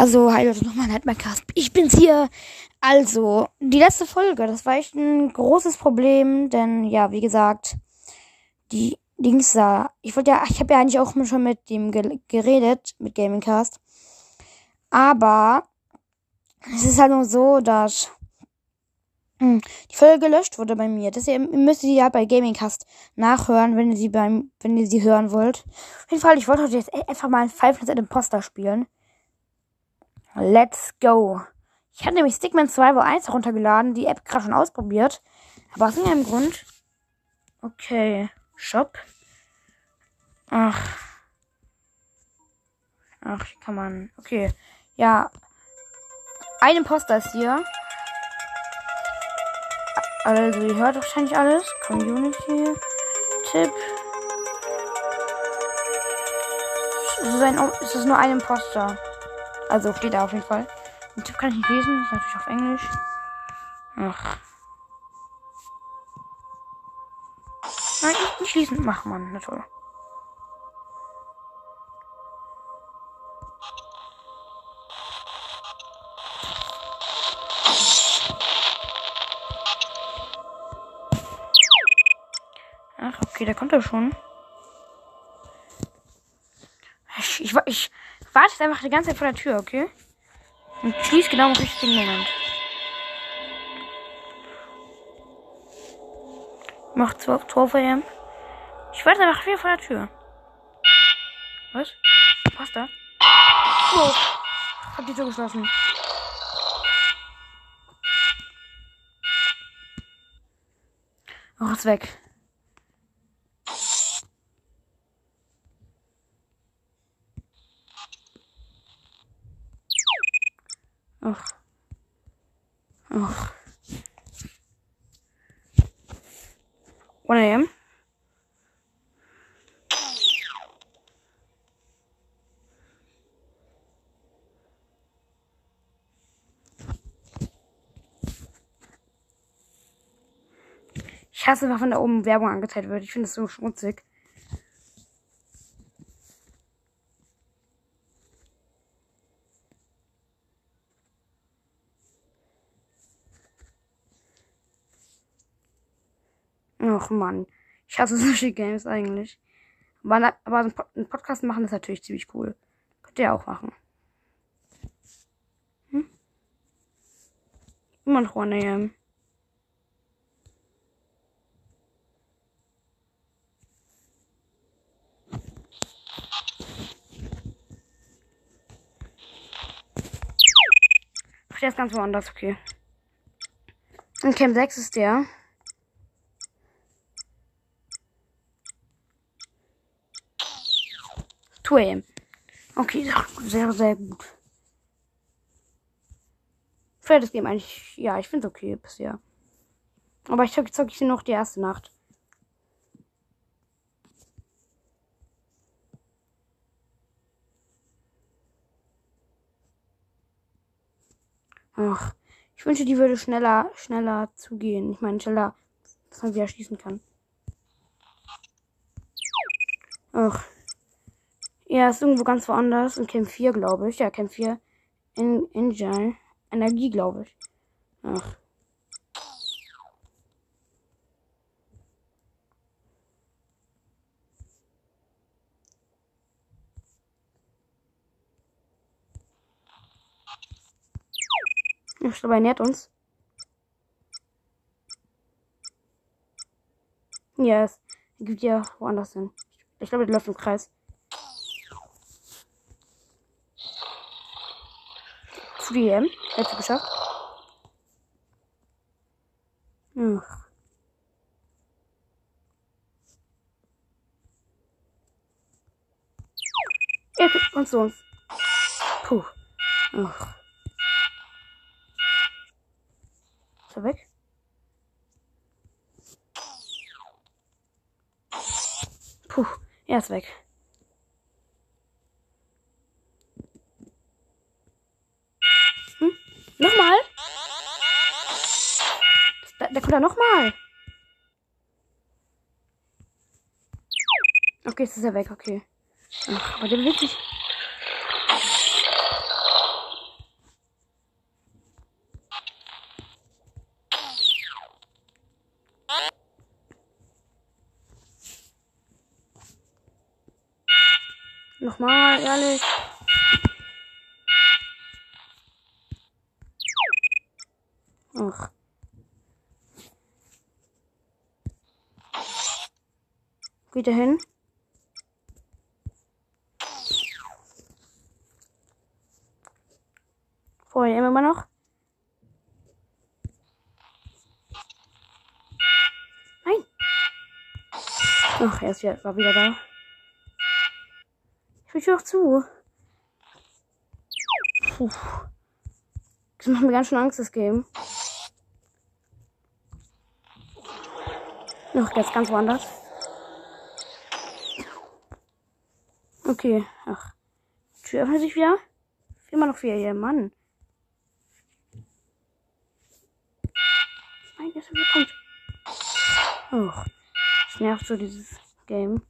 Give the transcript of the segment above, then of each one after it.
Also, hi Leute, nochmal ein Cast. Ich bin's hier. Also, die letzte Folge, das war echt ein großes Problem, denn ja, wie gesagt, die Dings da. Ich wollte ja, ich habe ja eigentlich auch schon mit dem geredet, mit Gamingcast. Aber es ist halt nur so, dass hm, die Folge gelöscht wurde bei mir. Deswegen müsst ihr ja bei Gamingcast nachhören, wenn ihr sie beim, wenn ihr sie hören wollt. Auf jeden Fall, ich wollte heute jetzt e-, einfach mal Five Nights at Imposter spielen. Let's go. Ich hatte nämlich Stickman 2 Wo 1 heruntergeladen, die App gerade schon ausprobiert. Aber aus irgendeinem Grund. Okay. Shop. Ach. Ach, kann man. Okay. Ja. Ein Imposter ist hier. Also, ihr hört wahrscheinlich alles. Community. Tipp. Es ist, ein, es ist nur ein Imposter. Also steht da auf jeden Fall. Den Tipp kann ich nicht lesen, ist natürlich auf Englisch. Ach. Nein, nicht, lesen. Mach man, na toll. Ach, okay, da kommt er schon. Ich, ich, ich warte jetzt einfach die ganze Zeit vor der Tür, okay? Und schließ genau im richtigen Moment. Mach Tor, Tor vor ihm. Ich warte einfach hier vor der Tür. Was? Passt da? Oh. Hab die Tür geschlossen. Oh, ist weg. Ach. Ach. 1 a.m. Ich hasse wenn da oben Werbung angezeigt wird. Ich finde es so schmutzig. Ach man, ich hasse solche Games eigentlich. Aber, aber einen Podcast machen ist natürlich ziemlich cool. Könnt ihr auch machen. Hm? Immer noch 1 AM. Der ist ganz woanders, okay. In Camp 6 ist der. 2 am. Okay, sehr, sehr gut. Für das Game eigentlich, ja, ich finde es okay bisher. Aber ich zocke zock ich noch die erste Nacht. Ach, ich wünsche, die würde schneller, schneller zugehen. Ich meine, schneller, dass man wieder schießen kann. Ach. Ja, ist irgendwo ganz woanders. In Camp 4, glaube ich. Ja, Camp 4. In Engine. Energie, glaube ich. Ach. Ich glaube, er nährt uns. Ja, es gibt ja woanders hin. Ich glaube, der läuft im Kreis. Zu die EM. Hättest du geschafft? Ach. Ja, und so. Puh. Ach. Ist er weg? Puh, er ist weg. Oder nochmal. Okay, jetzt ist er weg, okay. Ach, aber der bewegt sich. Nochmal, ehrlich. Geht er hin? Vorher immer noch. Nein. Ach, er ist ja, war wieder da. Ich will auch zu. Puh. Das macht mir ganz schön Angst, das Game. Noch jetzt ganz woanders. Okay, ach. Tür öffnet sich wieder. Immer noch vier hier, Mann. Nein, jetzt kommt. Och, das nervt so dieses Game.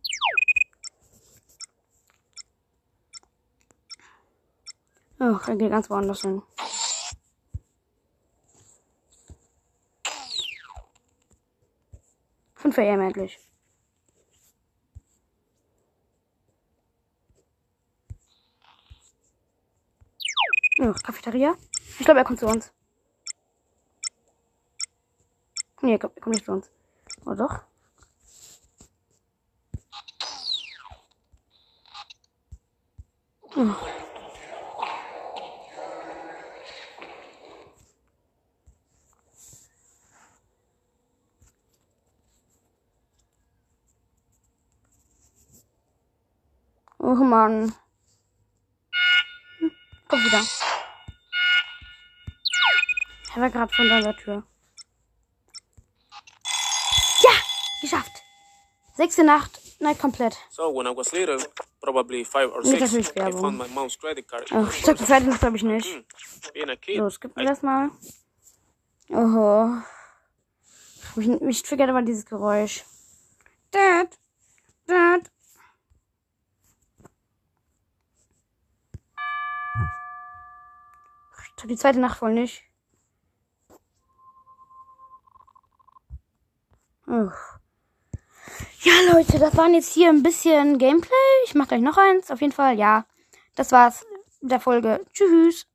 Ach, er geht ganz woanders hin. Fünf AM endlich. Cafeteria. Ich glaube, er kommt zu uns. Nee, er kommt, nicht zu uns. Oh doch. Hm. Oh Mann. Hm, kommt wieder. Er war gerade von der Tür. Ja, geschafft. Sechste Nacht, nein, komplett. So when I was little, probably five or Nee, six, natürlich I found my mom's credit card. Ach, ich sag die zweite Nacht glaube ich nicht. Hmm. A kid, So, skippen wir das mal. Oho. Mich, mich triggert aber dieses Geräusch. Dad. Dad. Ich trau die zweite Nacht wohl nicht. Ja, Leute, das waren jetzt hier ein bisschen Gameplay. Ich mache gleich noch eins. Auf jeden Fall, ja. Das war's mit der Folge. Tschüss.